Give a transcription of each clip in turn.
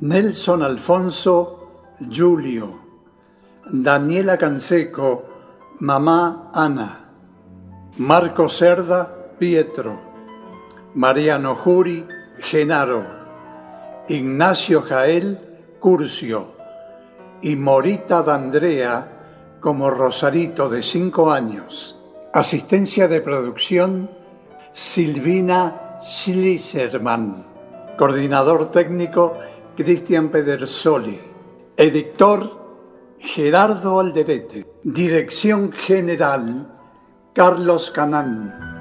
Nelson Alfonso, Julio, Daniela Canseco, Mamá Ana, Marco Cerda, Pietro, Mariano Juri, Genaro, Ignacio Jael, Curcio y Morita D'Andrea como Rosarito de 5 años. Asistencia de producción Silvina Schliserman. Coordinador técnico Cristian Pedersoli. Editor Gerardo Alderete. Dirección general Carlos Canán.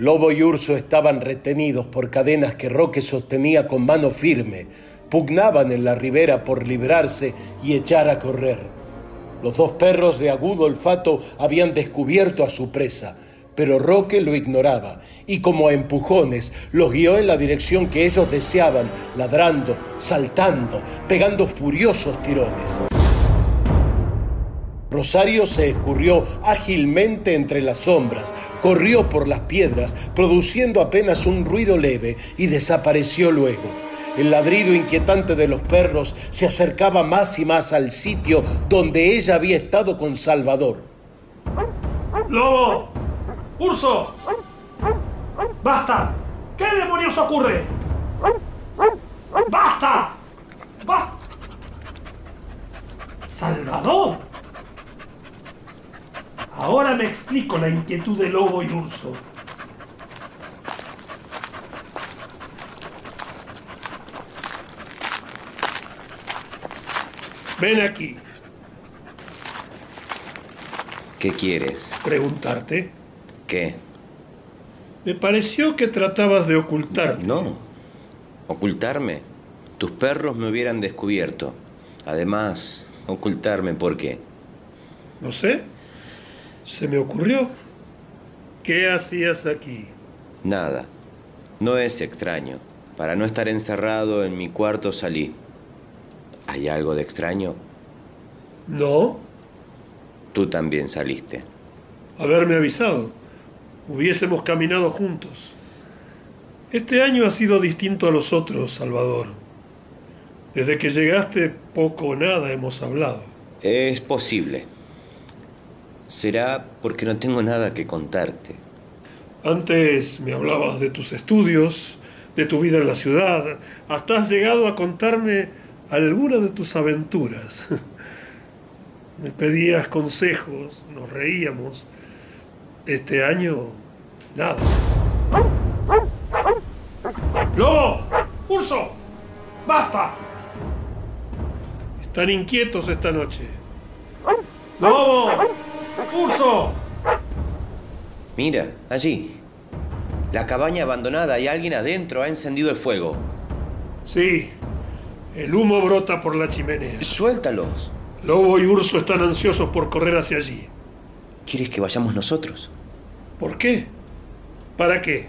Lobo y Urso estaban retenidos por cadenas que Roque sostenía con mano firme. Pugnaban en la ribera por librarse y echar a correr. Los dos perros de agudo olfato habían descubierto a su presa, pero Roque lo ignoraba y como a empujones los guió en la dirección que ellos deseaban, ladrando, saltando, pegando furiosos tirones. Rosario se escurrió ágilmente entre las sombras, corrió por las piedras, produciendo apenas un ruido leve y desapareció luego. El ladrido inquietante de los perros se acercaba más y más al sitio donde ella había estado con Salvador. ¡Lobo! ¡Urso! ¡Basta! ¿Qué demonios ocurre? ¡Basta! ¡Basta! ¡Salvador! Ahora me explico la inquietud de Lobo y Urso. Ven aquí, ¿Qué quieres? preguntarte. ¿Qué? Me pareció que tratabas de ocultarte. No. ¿Ocultarme? Tus perros me hubieran descubierto. Además, ocultarme por qué. No sé. Se me ocurrió. ¿Qué hacías aquí? Nada. No es extraño. Para no estar encerrado en mi cuarto salí. ¿Hay algo de extraño? No. Tú también saliste. Haberme avisado. Hubiésemos caminado juntos. Este año ha sido distinto a los otros, Salvador. Desde que llegaste, poco o nada hemos hablado. Es posible. Será porque no tengo nada que contarte. Antes me hablabas de tus estudios, de tu vida en la ciudad. Hasta has llegado a contarme alguna de tus aventuras. Me pedías consejos, nos reíamos. Este año, nada. ¡Lobo! ¡Urso! ¡Basta! Están inquietos esta noche. ¡Lobo! ¡Urso! Mira, allí. La cabaña abandonada y alguien adentro ha encendido el fuego. Sí, el humo brota por la chimenea. Suéltalos. Lobo y Urso están ansiosos por correr hacia allí. ¿Quieres que vayamos nosotros? ¿Por qué? ¿Para qué?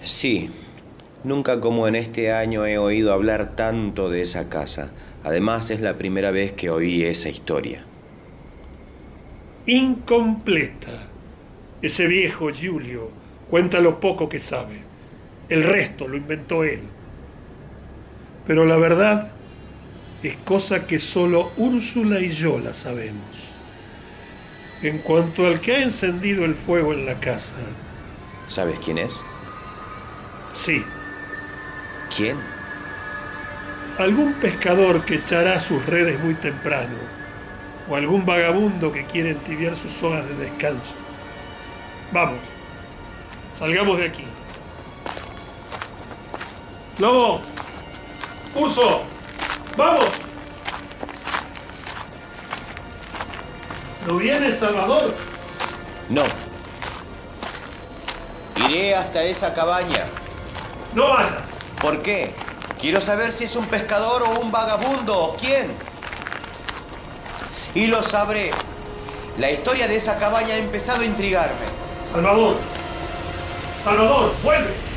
Sí. Nunca como en este año he oído hablar tanto de esa casa. Además es la primera vez que oí esa historia. Incompleta. Ese viejo Giulio Cuenta lo poco que sabe. El resto lo inventó él. Pero la verdad es cosa que solo Úrsula y yo la sabemos. En cuanto al que ha encendido el fuego en la casa. ¿Sabes quién es? Sí. ¿Quién? Algún pescador que echará sus redes muy temprano. O algún vagabundo que quiere entibiar sus horas de descanso. Vamos. Salgamos de aquí. Lobo. Urso. Vamos. ¿No vienes, Salvador? No. Iré hasta esa cabaña. No vayas. ¿Por qué? Quiero saber si es un pescador o un vagabundo o quién. Y lo sabré. La historia de esa cabaña ha empezado a intrigarme. Salvador. Salvador, vuelve.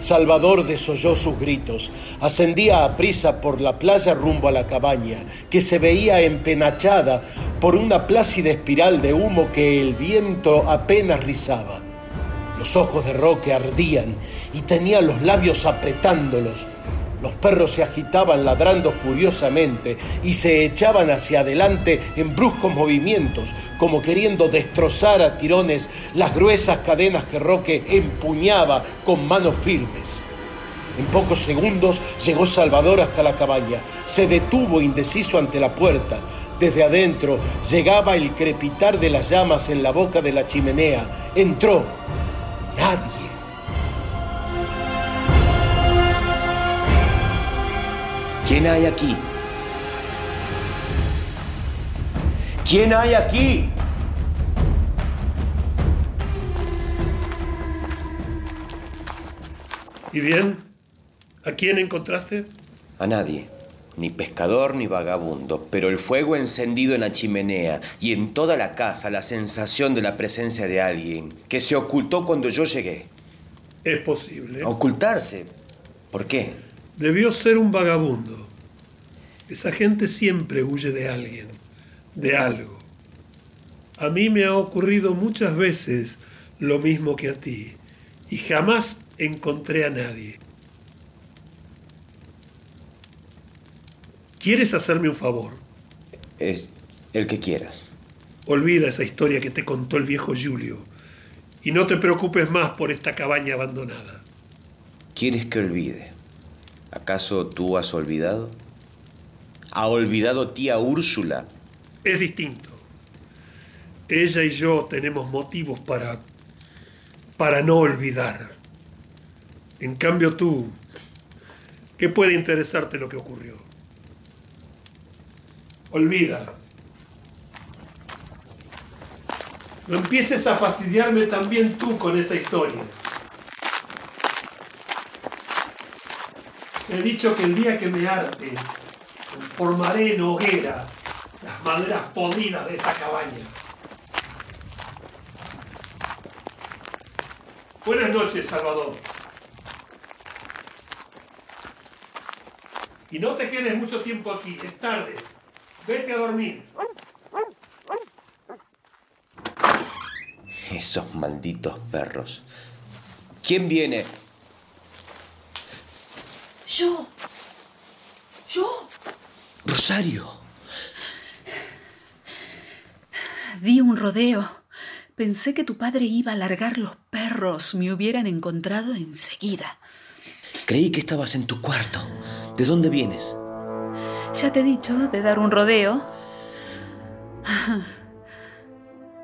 Salvador desoyó sus gritos. Ascendía a prisa por la playa rumbo a la cabaña, que se veía empenachada por una plácida espiral de humo que el viento apenas rizaba. Los ojos de Roque ardían y tenía los labios apretándolos. Los perros se agitaban ladrando furiosamente y se echaban hacia adelante en bruscos movimientos, como queriendo destrozar a tirones las gruesas cadenas que Roque empuñaba con manos firmes. En pocos segundos llegó Salvador hasta la cabaña. Se detuvo indeciso ante la puerta. Desde adentro llegaba el crepitar de las llamas en la boca de la chimenea. Entró. Nadie. ¿Quién hay aquí? ¿Quién hay aquí? ¿Y bien? ¿A quién encontraste? A nadie. Ni pescador ni vagabundo, pero el fuego encendido en la chimenea y en toda la casa la sensación de la presencia de alguien que se ocultó cuando yo llegué. Es posible. ¿Ocultarse? ¿Por qué? Debió ser un vagabundo. Esa gente siempre huye de alguien, de algo. A mí me ha ocurrido muchas veces lo mismo que a ti y jamás encontré a nadie. ¿Quieres hacerme un favor? Es el que quieras. Olvida esa historia que te contó el viejo Julio y no te preocupes más por esta cabaña abandonada. ¿Quieres que olvide? ¿Acaso tú has olvidado? ¿Ha olvidado tía Úrsula? Es distinto. Ella y yo tenemos motivos para para no olvidar. En cambio tú, ¿qué puede interesarte lo que ocurrió? Olvida. No empieces a fastidiarme también tú con esa historia. He dicho que el día que me arte, formaré en hoguera las maderas podridas de esa cabaña. Buenas noches, Salvador. Y no te quedes mucho tiempo aquí, es tarde. Vete a dormir. Esos malditos perros. ¿Quién viene? Yo. Yo. Rosario. Di un rodeo. Pensé que tu padre iba a largar los perros. Me hubieran encontrado enseguida. Creí que estabas en tu cuarto. ¿De dónde vienes? Ya te he dicho de dar un rodeo.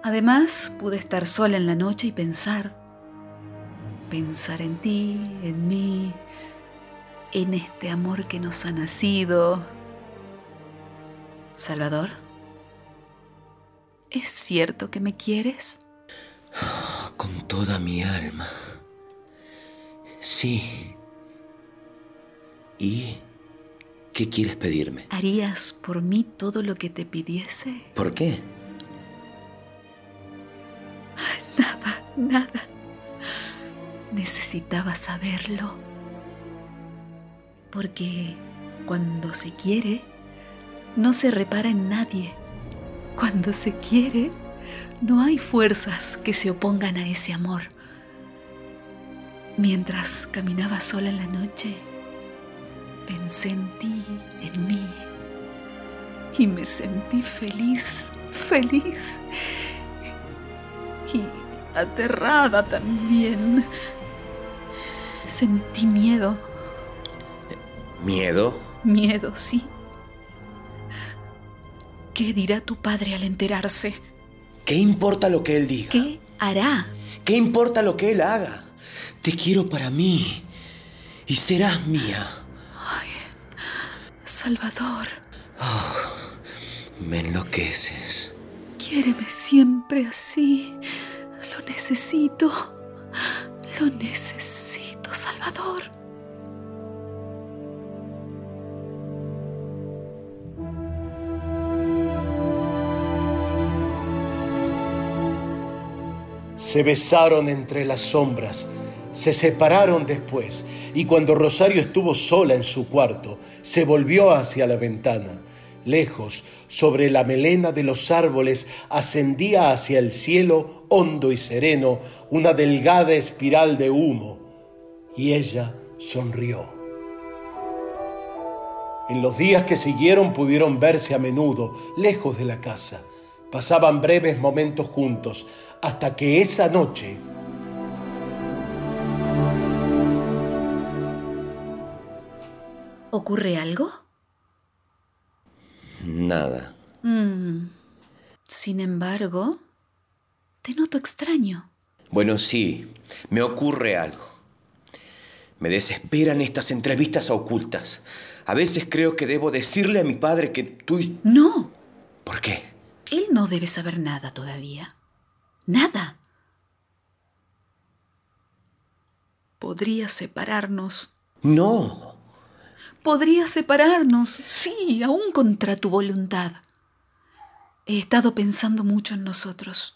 Además, pude estar sola en la noche y pensar. Pensar en ti, en mí, en este amor que nos ha nacido. Salvador, ¿es cierto que me quieres? Con toda mi alma. Sí. ¿Y qué quieres pedirme? ¿Harías por mí todo lo que te pidiese? ¿Por qué? Nada, nada. Necesitaba saberlo porque cuando se quiere, no se repara en nadie. Cuando se quiere, no hay fuerzas que se opongan a ese amor. Mientras caminaba sola en la noche, pensé en ti, en mí, y me sentí feliz, feliz y aterrada también. Sentí miedo. ¿Miedo? Miedo, sí. ¿Qué dirá tu padre al enterarse? ¿Qué importa lo que él diga? ¿Qué hará? ¿Qué importa lo que él haga? Te quiero para mí y serás mía. Salvador. Oh, me enloqueces. Quiéreme siempre así. Lo necesito. Lo necesito, Salvador. Se besaron entre las sombras, se separaron después, y cuando Rosario estuvo sola en su cuarto, se volvió hacia la ventana. Lejos, sobre la melena de los árboles, ascendía hacia el cielo, hondo y sereno, una delgada espiral de humo, y ella sonrió. En los días que siguieron pudieron verse a menudo, lejos de la casa. Pasaban breves momentos juntos, hasta que esa noche... ¿Ocurre algo? Nada. Mm. Sin embargo, te noto extraño. Bueno, sí, me ocurre algo. Me desesperan estas entrevistas ocultas. A veces creo que debo decirle a mi padre que tú... y- No, ¿Por qué? él no debe saber nada todavía. Nada. Podría separarnos. No. Podría separarnos, sí, aún contra tu voluntad. He estado pensando mucho en nosotros.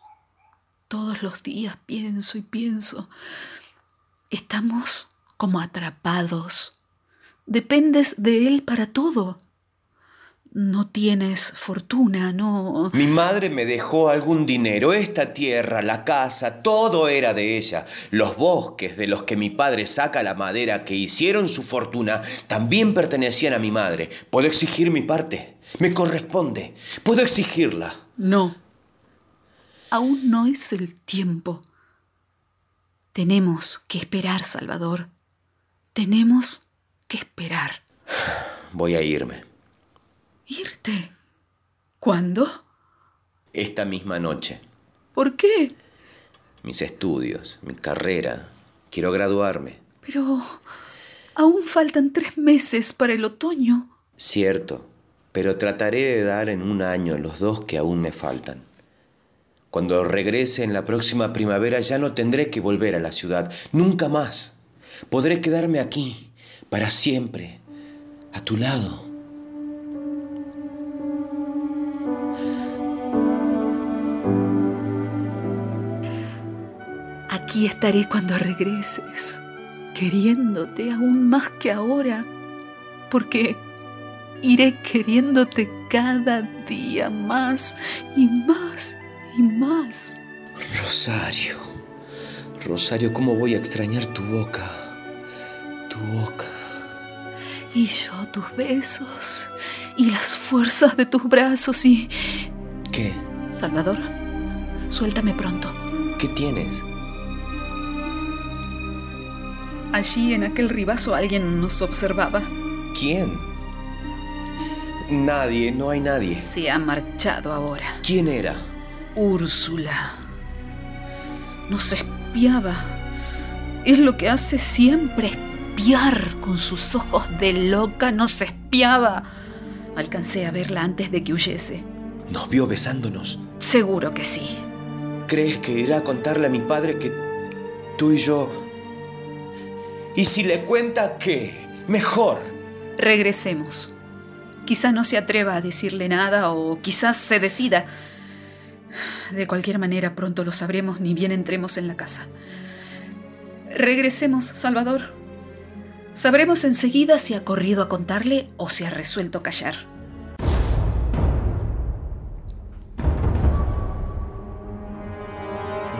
Todos los días pienso y pienso. Estamos como atrapados. Dependes de él para todo. No tienes fortuna, no... Mi madre me dejó algún dinero, esta tierra, la casa, todo era de ella. Los bosques de los que mi padre saca la madera que hicieron su fortuna también pertenecían a mi madre. ¿Puedo exigir mi parte? Me corresponde. Puedo exigirla. No. Aún no es el tiempo. Tenemos que esperar, Salvador. Tenemos que esperar. Voy a irme. ¿Irte? ¿Cuándo? Esta misma noche. ¿Por qué? Mis estudios, mi carrera. Quiero graduarme. Pero aún faltan tres meses para el otoño. Cierto, pero trataré de dar en un año los dos que aún me faltan. Cuando regrese en la próxima primavera ya no tendré que volver a la ciudad, nunca más. Podré quedarme aquí, para siempre, a tu lado. Aquí estaré cuando regreses, queriéndote aún más que ahora, porque iré queriéndote cada día más y más y más. Rosario, Rosario, ¿cómo voy a extrañar tu boca? Tu boca. Y yo tus besos y las fuerzas de tus brazos y... ¿Qué? Salvador, suéltame pronto. ¿Qué tienes? Allí en aquel ribazo alguien nos observaba. ¿Quién? Nadie, no hay nadie. Se ha marchado ahora. ¿Quién era? Úrsula. Nos espiaba. Es lo que hace siempre, espiar con sus ojos de loca. Nos espiaba. Alcancé a verla antes de que huyese. Nos vio besándonos. Seguro que sí. ¿Crees que irá a contarle a mi padre que tú y yo... ¿Y si le cuenta qué? Mejor. Regresemos. Quizá no se atreva a decirle nada o quizás se decida. De cualquier manera, pronto lo sabremos ni bien entremos en la casa. Regresemos, Salvador. Sabremos enseguida si ha corrido a contarle o si ha resuelto callar.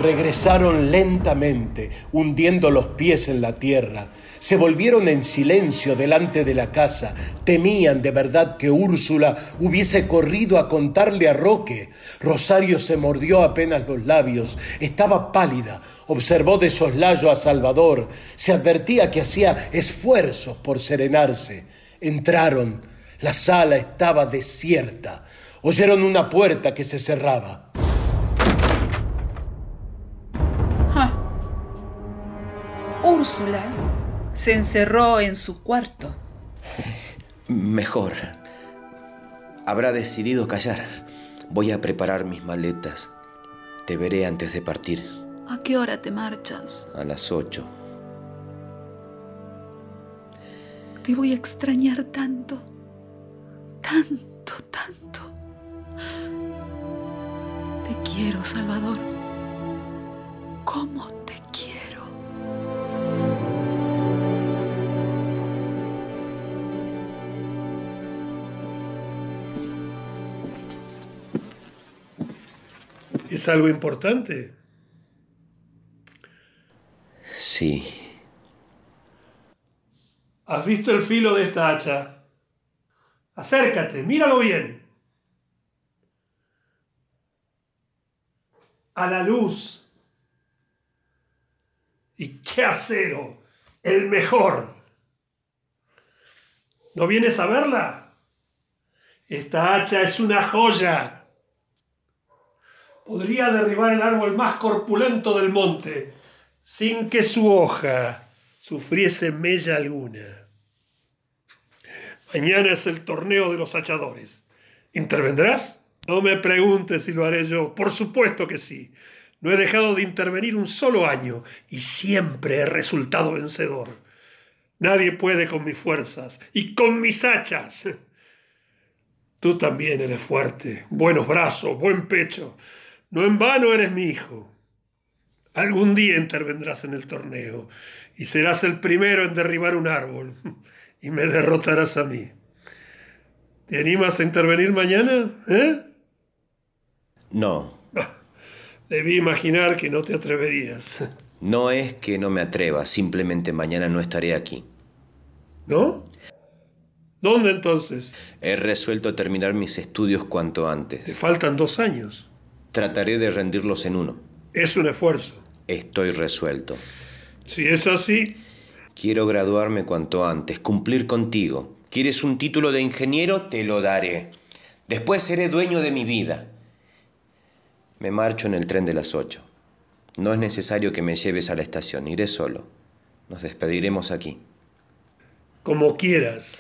Regresaron lentamente, hundiendo los pies en la tierra. Se volvieron en silencio delante de la casa. Temían de verdad que Úrsula hubiese corrido a contarle a Roque. Rosario se mordió apenas los labios. Estaba pálida. Observó de soslayo a Salvador. Se advertía que hacía esfuerzos por serenarse. Entraron. La sala estaba desierta. Oyeron una puerta que se cerraba. Úrsula se encerró en su cuarto. Mejor. Habrá decidido callar. Voy a preparar mis maletas. Te veré antes de partir. ¿A qué hora te marchas? A las ocho. Te voy a extrañar tanto. Tanto, tanto. Te quiero, Salvador. ¿Cómo te quiero? ¿Es algo importante? Sí. ¿Has visto el filo de esta hacha? Acércate, míralo bien. A la luz. ¿Y qué acero? El mejor. ¿No vienes a verla? Esta hacha es una joya podría derribar el árbol más corpulento del monte sin que su hoja sufriese mella alguna. Mañana es el torneo de los hachadores. ¿Intervendrás? No me preguntes si lo haré yo. Por supuesto que sí. No he dejado de intervenir un solo año y siempre he resultado vencedor. Nadie puede con mis fuerzas y con mis hachas. Tú también eres fuerte, buenos brazos, buen pecho. No en vano eres mi hijo. Algún día intervendrás en el torneo y serás el primero en derribar un árbol y me derrotarás a mí. ¿Te animas a intervenir mañana? ¿Eh? No. Debí imaginar que no te atreverías. No es que no me atreva, simplemente mañana no estaré aquí. ¿No? ¿Dónde entonces? He resuelto terminar mis estudios cuanto antes. Te faltan dos años. Trataré de rendirlos en uno. Es un esfuerzo. Estoy resuelto. Si es así... Quiero graduarme cuanto antes, cumplir contigo. ¿Quieres un título de ingeniero? Te lo daré. Después seré dueño de mi vida. Me marcho en el tren de las ocho. No es necesario que me lleves a la estación, iré solo. Nos despediremos aquí. Como quieras.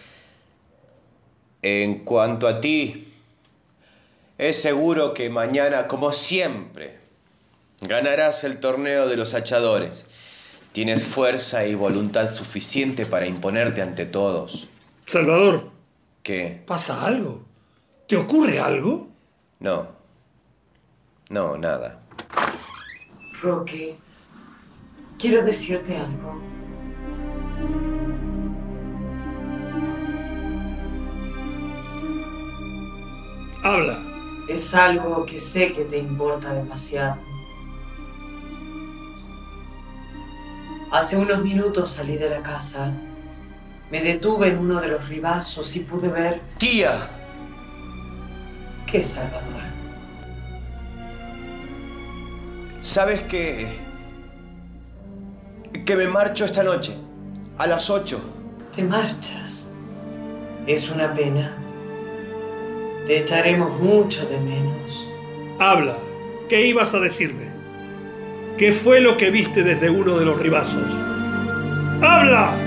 En cuanto a ti, es seguro que mañana, como siempre, ganarás el torneo de los hachadores. Tienes fuerza y voluntad suficiente para imponerte ante todos. Salvador. ¿Qué? ¿Pasa algo? ¿Te ocurre algo? No. No, nada. Roque, quiero decirte algo. Habla. Es algo que sé que te importa demasiado. Hace unos minutos salí de la casa. Me detuve en uno de los ribazos y pude ver... ¡Tía! ¿Qué, Salvador? ¿Sabes qué? Que me marcho esta noche, a las ocho. ¿Te marchas? Es una pena. Te echaremos mucho de menos. Habla. ¿Qué ibas a decirme? ¿Qué fue lo que viste desde uno de los ribazos? ¡Habla!